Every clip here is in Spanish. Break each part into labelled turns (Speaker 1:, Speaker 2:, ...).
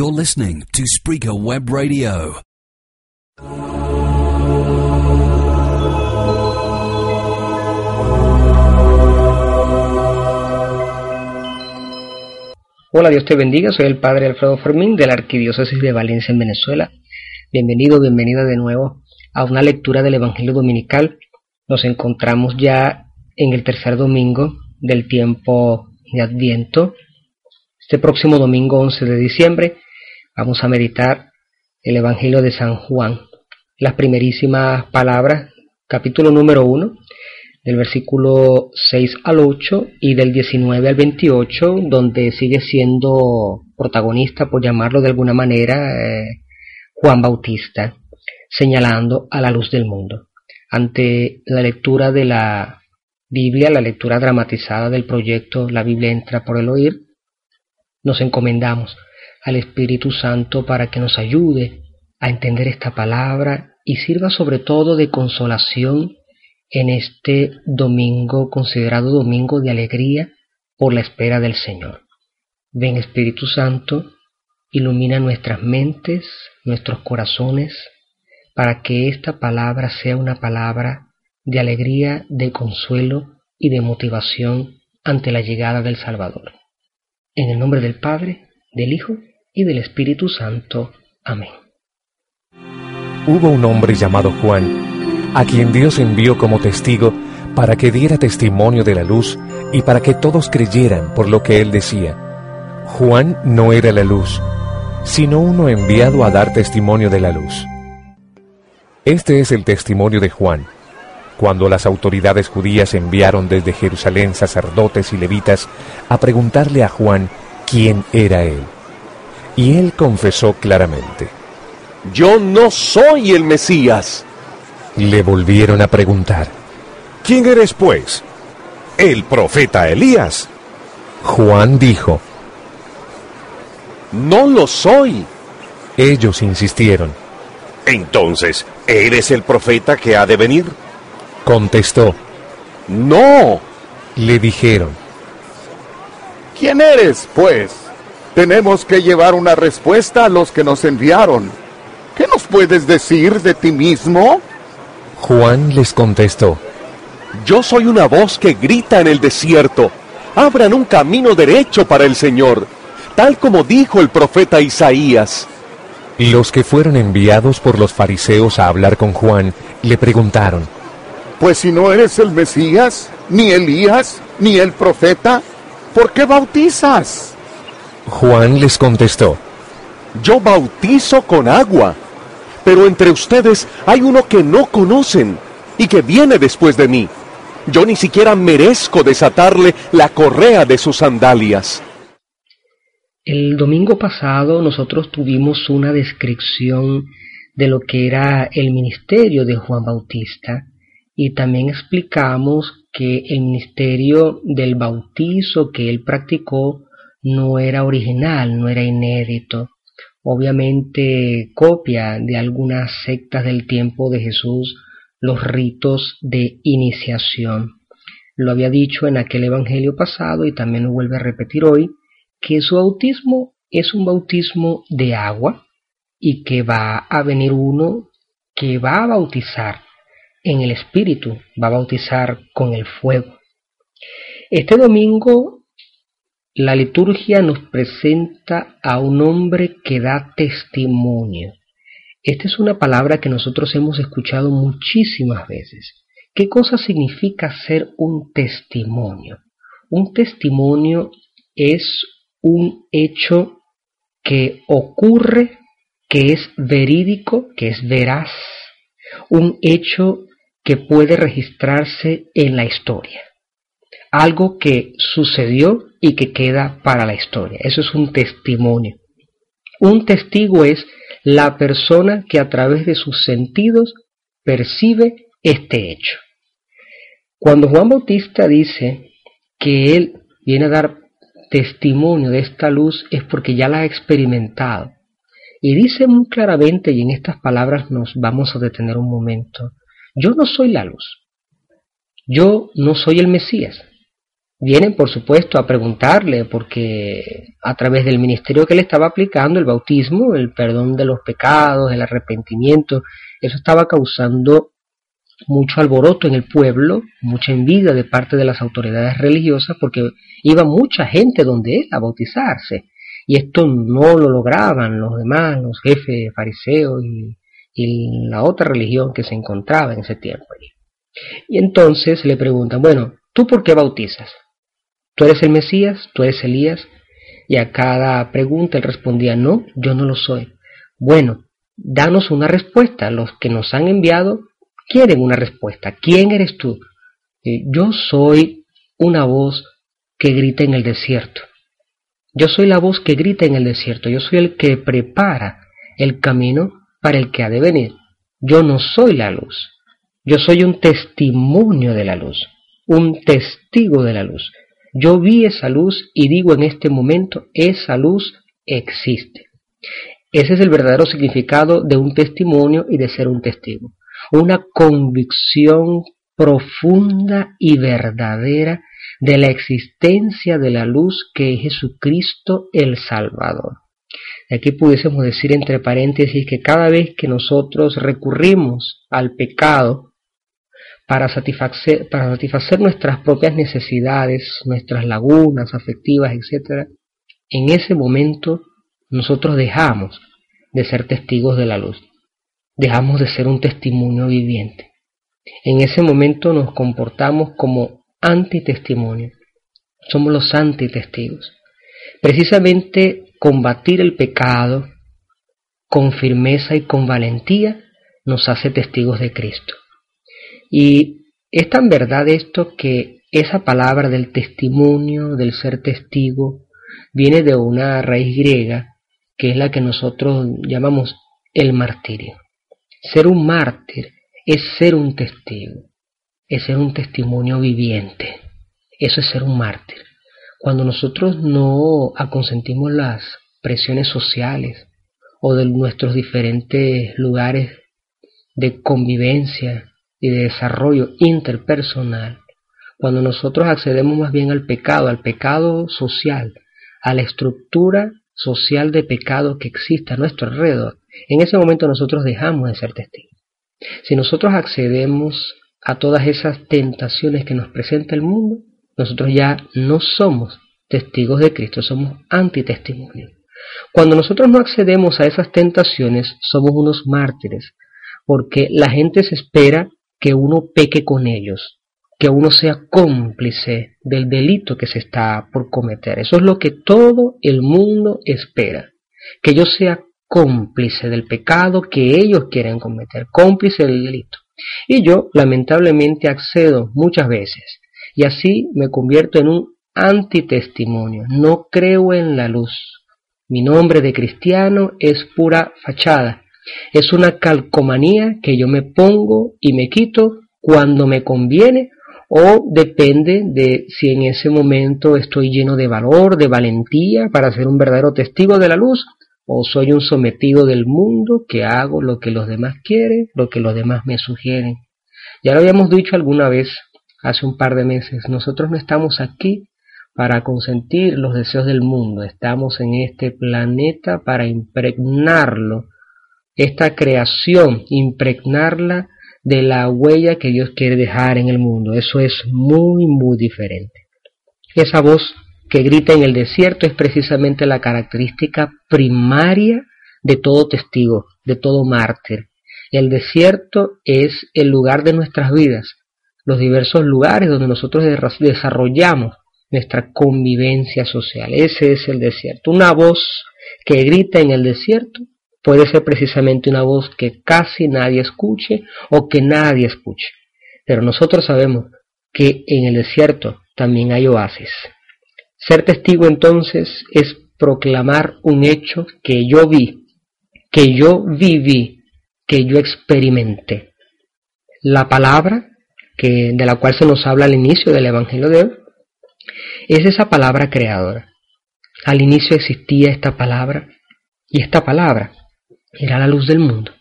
Speaker 1: You're listening to Spreaker Web Radio.
Speaker 2: Hola, Dios te bendiga. Soy el Padre Alfredo Fermín de la Arquidiócesis de Valencia en Venezuela. Bienvenido, bienvenida de nuevo a una lectura del Evangelio Dominical. Nos encontramos ya en el tercer domingo del tiempo de Adviento. Este próximo domingo 11 de diciembre vamos a meditar el Evangelio de San Juan, las primerísimas palabras, capítulo número 1, del versículo 6 al 8 y del 19 al 28, donde sigue siendo protagonista, por llamarlo de alguna manera, eh, Juan Bautista, señalando a la luz del mundo. Ante la lectura de la Biblia, la lectura dramatizada del proyecto La Biblia entra por el oír, nos encomendamos al Espíritu Santo para que nos ayude a entender esta palabra y sirva sobre todo de consolación en este domingo considerado domingo de alegría por la espera del Señor. Ven Espíritu Santo, ilumina nuestras mentes, nuestros corazones, para que esta palabra sea una palabra de alegría, de consuelo y de motivación ante la llegada del Salvador. En el nombre del Padre, del Hijo y del Espíritu Santo. Amén.
Speaker 3: Hubo un hombre llamado Juan, a quien Dios envió como testigo para que diera testimonio de la luz y para que todos creyeran por lo que él decía. Juan no era la luz, sino uno enviado a dar testimonio de la luz. Este es el testimonio de Juan cuando las autoridades judías enviaron desde Jerusalén sacerdotes y levitas a preguntarle a Juan quién era él. Y él confesó claramente,
Speaker 4: Yo no soy el Mesías.
Speaker 3: Le volvieron a preguntar,
Speaker 5: ¿Quién eres pues? ¿El profeta Elías?
Speaker 3: Juan dijo,
Speaker 4: No lo soy.
Speaker 3: Ellos insistieron.
Speaker 5: Entonces, ¿eres el profeta que ha de venir?
Speaker 3: Contestó.
Speaker 4: No.
Speaker 3: Le dijeron.
Speaker 6: ¿Quién eres, pues? Tenemos que llevar una respuesta a los que nos enviaron. ¿Qué nos puedes decir de ti mismo?
Speaker 3: Juan les contestó.
Speaker 4: Yo soy una voz que grita en el desierto. Abran un camino derecho para el Señor, tal como dijo el profeta Isaías.
Speaker 3: Los que fueron enviados por los fariseos a hablar con Juan le preguntaron,
Speaker 6: Pues si no eres el Mesías, ni Elías, ni el profeta, ¿por qué bautizas?
Speaker 3: Juan les contestó,
Speaker 4: Yo bautizo con agua, pero entre ustedes hay uno que no conocen y que viene después de mí. Yo ni siquiera merezco desatarle la correa de sus sandalias.
Speaker 2: El domingo pasado nosotros tuvimos una descripción de lo que era el ministerio de Juan Bautista y también explicamos que el ministerio del bautizo que él practicó no era original, no era inédito. Obviamente copia de algunas sectas del tiempo de Jesús los ritos de iniciación. Lo había dicho en aquel evangelio pasado y también lo vuelve a repetir hoy, que su bautismo es un bautismo de agua y que va a venir uno que va a bautizar en el Espíritu, va a bautizar con el fuego. Este domingo la liturgia nos presenta a un hombre que da testimonio. Esta es una palabra que nosotros hemos escuchado muchísimas veces. ¿Qué cosa significa ser un testimonio? Un testimonio es un hecho que ocurre, que es verídico, que es veraz, un hecho que puede registrarse en la historia. Algo que sucedió y que queda para la historia. Eso es un testimonio. Un testigo es la persona que a través de sus sentidos percibe este hecho. Cuando Juan Bautista dice que él viene a dar testimonio de esta luz es porque ya la ha experimentado. Y dice muy claramente, y en estas palabras nos vamos a detener un momento, yo no soy la luz, yo no soy el Mesías, vienen, por supuesto, a preguntarle, porque a través del ministerio que le estaba aplicando, el bautismo, el perdón de los pecados, el arrepentimiento, eso estaba causando mucho alboroto en el pueblo, mucha envidia de parte de las autoridades religiosas, porque iba mucha gente donde él a bautizarse. Y esto no lo lograban los demás, los jefes fariseos y, la otra religión que se encontraba en ese tiempo. Y entonces le preguntan, bueno, ¿tú por qué bautizas? ¿Tú eres el Mesías? ¿Tú eres Elías? Y a cada pregunta él respondía, no, yo no lo soy. Bueno, danos una respuesta. Los que nos han enviado quieren una respuesta. ¿Quién eres tú? yo soy una voz que grita en el desierto. Yo soy la voz que grita en el desierto. Yo soy el que prepara el camino para el que ha de venir. Yo no soy la luz. Yo soy un testimonio de la luz, un testigo de la luz. Yo vi esa luz y digo en este momento, esa luz existe. Ese es el verdadero significado de un testimonio y de ser un testigo. Una convicción profunda y verdadera de la existencia de la luz que es Jesucristo el Salvador. Aquí pudiésemos decir entre paréntesis que cada vez que nosotros recurrimos al pecado, para satisfacer, nuestras propias necesidades, nuestras lagunas afectivas, etc., en ese momento nosotros dejamos de ser testigos de la luz, dejamos de ser un testimonio viviente. En ese momento nos comportamos como antitestimonio, somos los antitestigos. Precisamente combatir el pecado con firmeza y con valentía nos hace testigos de Cristo. Y es tan verdad esto que esa palabra del testimonio, del ser testigo, viene de una raíz griega que es la que nosotros llamamos el martirio. Ser un mártir es ser un testigo, es ser un testimonio viviente. Eso es ser un mártir. Cuando nosotros no aconsentimos las presiones sociales o de nuestros diferentes lugares de convivencia, y de desarrollo interpersonal, cuando nosotros accedemos más bien al pecado, al pecado social, a la estructura social de pecado que existe a nuestro alrededor, en ese momento nosotros dejamos de ser testigos. Si nosotros accedemos a todas esas tentaciones que nos presenta el mundo, nosotros ya no somos testigos de Cristo, somos antitestimonios. Cuando nosotros no accedemos a esas tentaciones, somos unos mártires, porque la gente se espera que uno peque con ellos, que uno sea cómplice del delito que se está por cometer. Eso es lo que todo el mundo espera, que yo sea cómplice del pecado que ellos quieren cometer, cómplice del delito. Y yo lamentablemente accedo muchas veces y así me convierto en un antitestimonio. No creo en la luz. Mi nombre de cristiano es pura fachada es una calcomanía que yo me pongo y me quito cuando me conviene o depende de si en ese momento estoy lleno de valor, de valentía para ser un verdadero testigo de la luz o soy un sometido del mundo que hago lo que los demás quieren, lo que los demás me sugieren. Ya lo habíamos dicho alguna vez, hace un par de meses, nosotros no estamos aquí para consentir los deseos del mundo, estamos en este planeta para impregnarlo esta creación, impregnarla de la huella que Dios quiere dejar en el mundo. Eso es muy, muy diferente. Esa voz que grita en el desierto es precisamente la característica primaria de todo testigo, de todo mártir. El desierto es el lugar de nuestras vidas, los diversos lugares donde nosotros desarrollamos nuestra convivencia social. Ese es el desierto. Una voz que grita en el desierto puede ser precisamente una voz que casi nadie escuche o que nadie escuche. Pero nosotros sabemos que en el desierto también hay oasis. Ser testigo entonces es proclamar un hecho que yo vi, que yo viví, que yo experimenté. La palabra que, de la cual se nos habla al inicio del Evangelio de hoy es esa palabra creadora. Al inicio existía esta palabra y esta palabra era la luz del mundo.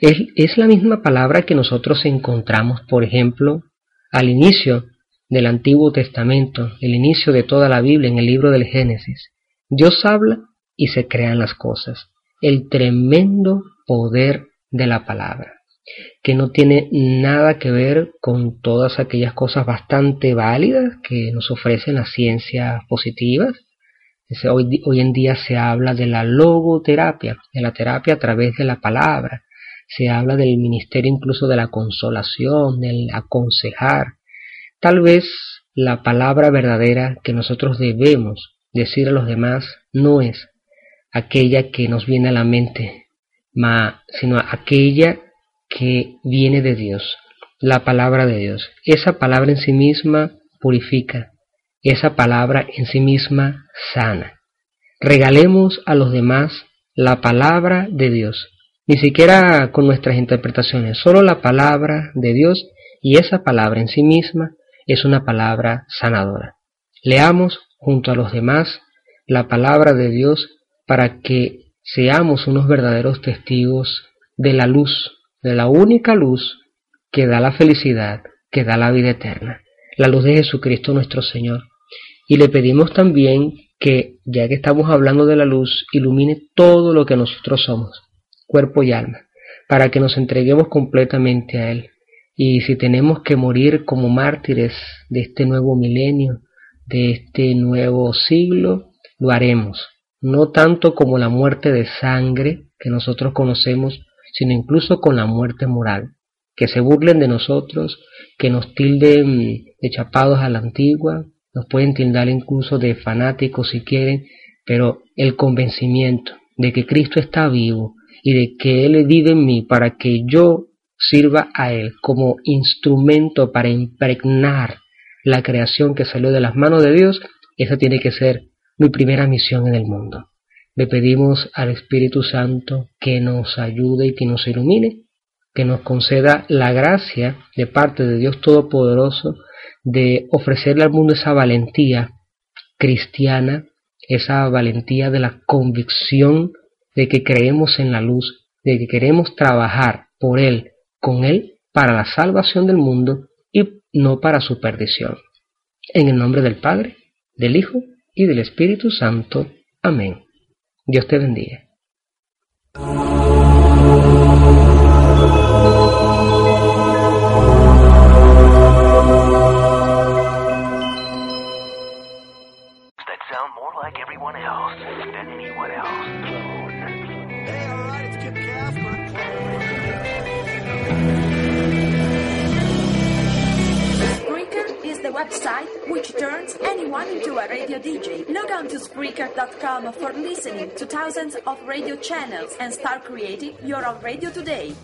Speaker 2: Es, la misma palabra que nosotros encontramos, por ejemplo, al inicio del Antiguo Testamento, el inicio de toda la Biblia en el libro del Génesis. Dios habla y se crean las cosas. El tremendo poder de la palabra, que no tiene nada que ver con todas aquellas cosas bastante válidas que nos ofrecen las ciencias positivas. Hoy, en día se habla de la logoterapia, de la terapia a través de la palabra. Se habla del ministerio incluso de la consolación, del aconsejar. Tal vez la palabra verdadera que nosotros debemos decir a los demás no es aquella que nos viene a la mente sino aquella que viene de Dios, la palabra de Dios. Esa palabra en sí misma purifica, esa palabra en sí misma sana. Regalemos a los demás la palabra de Dios, ni siquiera con nuestras interpretaciones, solo la palabra de Dios y esa palabra en sí misma es una palabra sanadora. Leamos junto a los demás la palabra de Dios para que seamos unos verdaderos testigos de la luz, de la única luz que da la felicidad, que da la vida eterna, la luz de Jesucristo nuestro Señor. Y le pedimos también que, ya que estamos hablando de la luz, ilumine todo lo que nosotros somos, cuerpo y alma, para que nos entreguemos completamente a Él. Y si tenemos que morir como mártires de este nuevo milenio, de este nuevo siglo, lo haremos, no tanto como la muerte de sangre que nosotros conocemos, sino incluso con la muerte moral, que se burlen de nosotros, que nos tilden de chapados a la antigua, nos pueden tildar incluso de fanáticos si quieren, pero el convencimiento de que Cristo está vivo y de que Él vive en mí para que yo sirva a Él como instrumento para impregnar la creación que salió de las manos de Dios, esa tiene que ser mi primera misión en el mundo. Le pedimos al Espíritu Santo que nos ayude y que nos ilumine, que nos conceda la gracia de parte de Dios Todopoderoso de ofrecerle al mundo esa valentía cristiana, esa valentía de la convicción de que creemos en la luz, de que queremos trabajar por Él, con Él, para la salvación del mundo y no para su perdición. En el nombre del Padre, del Hijo y del Espíritu Santo. Amén. Dios te bendiga.
Speaker 7: Website which turns anyone into a radio DJ. Log on to Spreaker.com for listening to thousands of radio channels and start creating your own radio today.